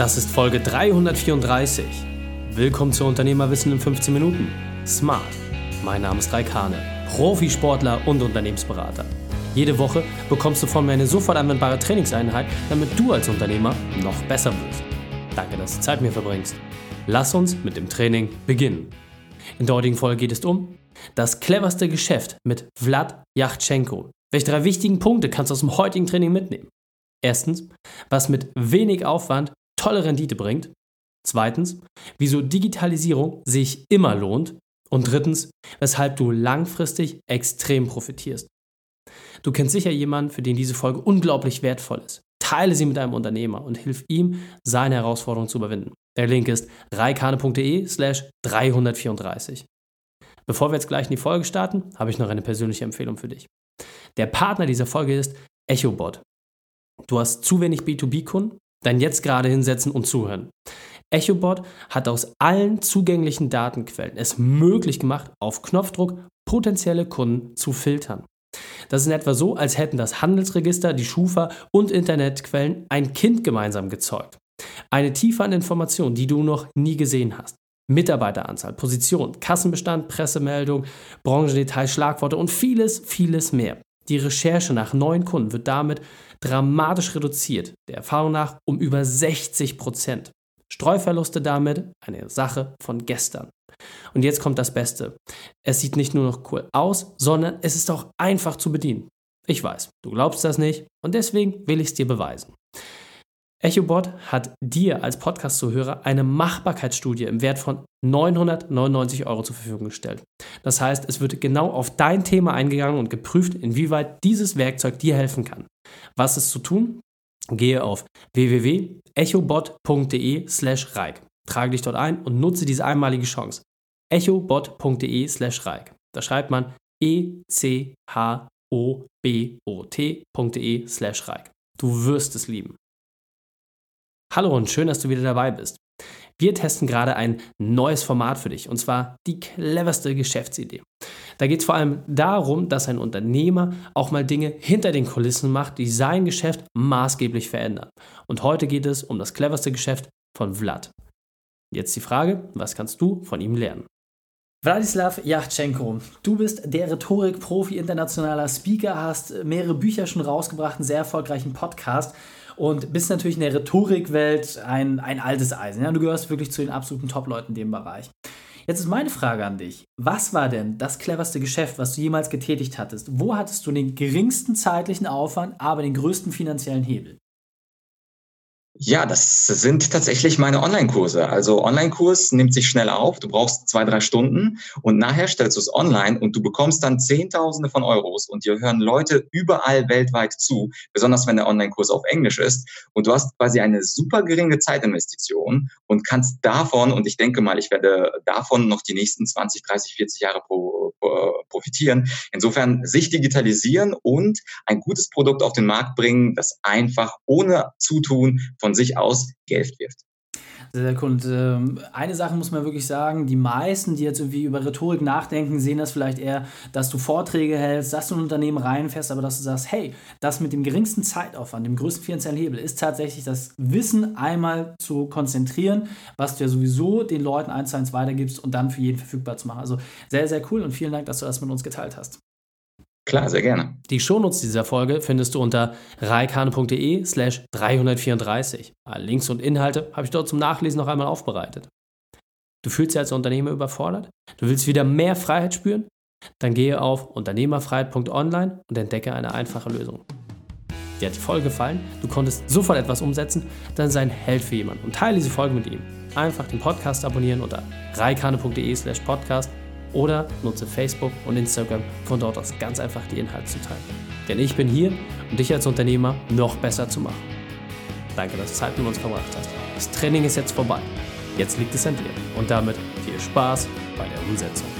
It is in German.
Das ist Folge 334. Willkommen zu Unternehmerwissen in 15 Minuten. Smart. Mein Name ist Raikane, Profisportler und Unternehmensberater. Jede Woche bekommst du von mir eine sofort anwendbare Trainingseinheit, damit du als Unternehmer noch besser wirst. Danke, dass du Zeit mit mir verbringst. Lass uns mit dem Training beginnen. In der heutigen Folge geht es um das cleverste Geschäft mit Vlad Yachtschenko. Welche drei wichtigen Punkte kannst du aus dem heutigen Training mitnehmen? Erstens, was mit wenig Aufwand tolle Rendite bringt. Zweitens, wieso Digitalisierung sich immer lohnt. Und drittens, weshalb du langfristig extrem profitierst. Du kennst sicher jemanden, für den diese Folge unglaublich wertvoll ist. Teile sie mit einem Unternehmer und hilf ihm, seine Herausforderung zu überwinden. Der Link ist reikane.de slash 334. Bevor wir jetzt gleich in die Folge starten, habe ich noch eine persönliche Empfehlung für dich. Der Partner dieser Folge ist EchoBot. Du hast zu wenig B2B-Kunden? Dann jetzt gerade hinsetzen und zuhören. EchoBot hat aus allen zugänglichen Datenquellen es möglich gemacht, auf Knopfdruck potenzielle Kunden zu filtern. Das ist in etwa so, als hätten das Handelsregister, die Schufa und Internetquellen ein Kind gemeinsam gezeugt. Eine Tiefe an Informationen, die du noch nie gesehen hast. Mitarbeiteranzahl, Position, Kassenbestand, Pressemeldung, Branchendetails, Schlagworte und vieles, vieles mehr. Die Recherche nach neuen Kunden wird damit dramatisch reduziert, der Erfahrung nach um über 60 Prozent. Streuverluste damit eine Sache von gestern. Und jetzt kommt das Beste. Es sieht nicht nur noch cool aus, sondern es ist auch einfach zu bedienen. Ich weiß, du glaubst das nicht und deswegen will ich es dir beweisen. EchoBot hat dir als Podcast-Zuhörer eine Machbarkeitsstudie im Wert von 999 Euro zur Verfügung gestellt. Das heißt, es wird genau auf dein Thema eingegangen und geprüft, inwieweit dieses Werkzeug dir helfen kann. Was ist zu tun? Gehe auf www.echobot.de slash Reik. Trage dich dort ein und nutze diese einmalige Chance. echobot.de slash Reik. Da schreibt man e-c-h-o-b-o-t.de slash Reik. Du wirst es lieben. Hallo und schön, dass du wieder dabei bist. Wir testen gerade ein neues Format für dich und zwar die cleverste Geschäftsidee. Da geht es vor allem darum, dass ein Unternehmer auch mal Dinge hinter den Kulissen macht, die sein Geschäft maßgeblich verändern. Und heute geht es um das cleverste Geschäft von Vlad. Jetzt die Frage, was kannst du von ihm lernen? Wladislav Yachtschenko, du bist der Rhetorik-Profi, internationaler Speaker, hast mehrere Bücher schon rausgebracht, einen sehr erfolgreichen Podcast und bist natürlich in der Rhetorikwelt ein, ein altes Eisen. Ja? Du gehörst wirklich zu den absoluten Top-Leuten in dem Bereich. Jetzt ist meine Frage an dich. Was war denn das cleverste Geschäft, was du jemals getätigt hattest? Wo hattest du den geringsten zeitlichen Aufwand, aber den größten finanziellen Hebel? Ja, das sind tatsächlich meine Online-Kurse. Also Online-Kurs nimmt sich schnell auf. Du brauchst zwei, drei Stunden und nachher stellst du es online und du bekommst dann Zehntausende von Euros und dir hören Leute überall weltweit zu, besonders wenn der Online-Kurs auf Englisch ist. Und du hast quasi eine super geringe Zeitinvestition und kannst davon, und ich denke mal, ich werde davon noch die nächsten 20, 30, 40 Jahre pro, pro, profitieren. Insofern sich digitalisieren und ein gutes Produkt auf den Markt bringen, das einfach ohne Zutun von sich aus Geld wirft. Sehr, sehr cool. Und ähm, eine Sache muss man wirklich sagen, die meisten, die jetzt irgendwie über Rhetorik nachdenken, sehen das vielleicht eher, dass du Vorträge hältst, dass du ein Unternehmen reinfährst, aber dass du sagst, hey, das mit dem geringsten Zeitaufwand, dem größten finanziellen Hebel, ist tatsächlich das Wissen einmal zu konzentrieren, was du ja sowieso den Leuten eins zu eins weitergibst und dann für jeden verfügbar zu machen. Also sehr, sehr cool und vielen Dank, dass du das mit uns geteilt hast. Klar, sehr gerne. Die Shownotes dieser Folge findest du unter reikane.de slash 334. Alle Links und Inhalte habe ich dort zum Nachlesen noch einmal aufbereitet. Du fühlst dich als Unternehmer überfordert? Du willst wieder mehr Freiheit spüren? Dann gehe auf unternehmerfreiheit.online und entdecke eine einfache Lösung. Dir hat die Folge gefallen, du konntest sofort etwas umsetzen, dann sei ein Held für jemanden und teile diese Folge mit ihm. Einfach den Podcast abonnieren unter reikane.de slash podcast oder nutze Facebook und Instagram, von dort aus ganz einfach die Inhalte zu teilen. Denn ich bin hier, um dich als Unternehmer noch besser zu machen. Danke, dass du Zeit mit uns verbracht hast. Das Training ist jetzt vorbei. Jetzt liegt es an dir. Und damit viel Spaß bei der Umsetzung.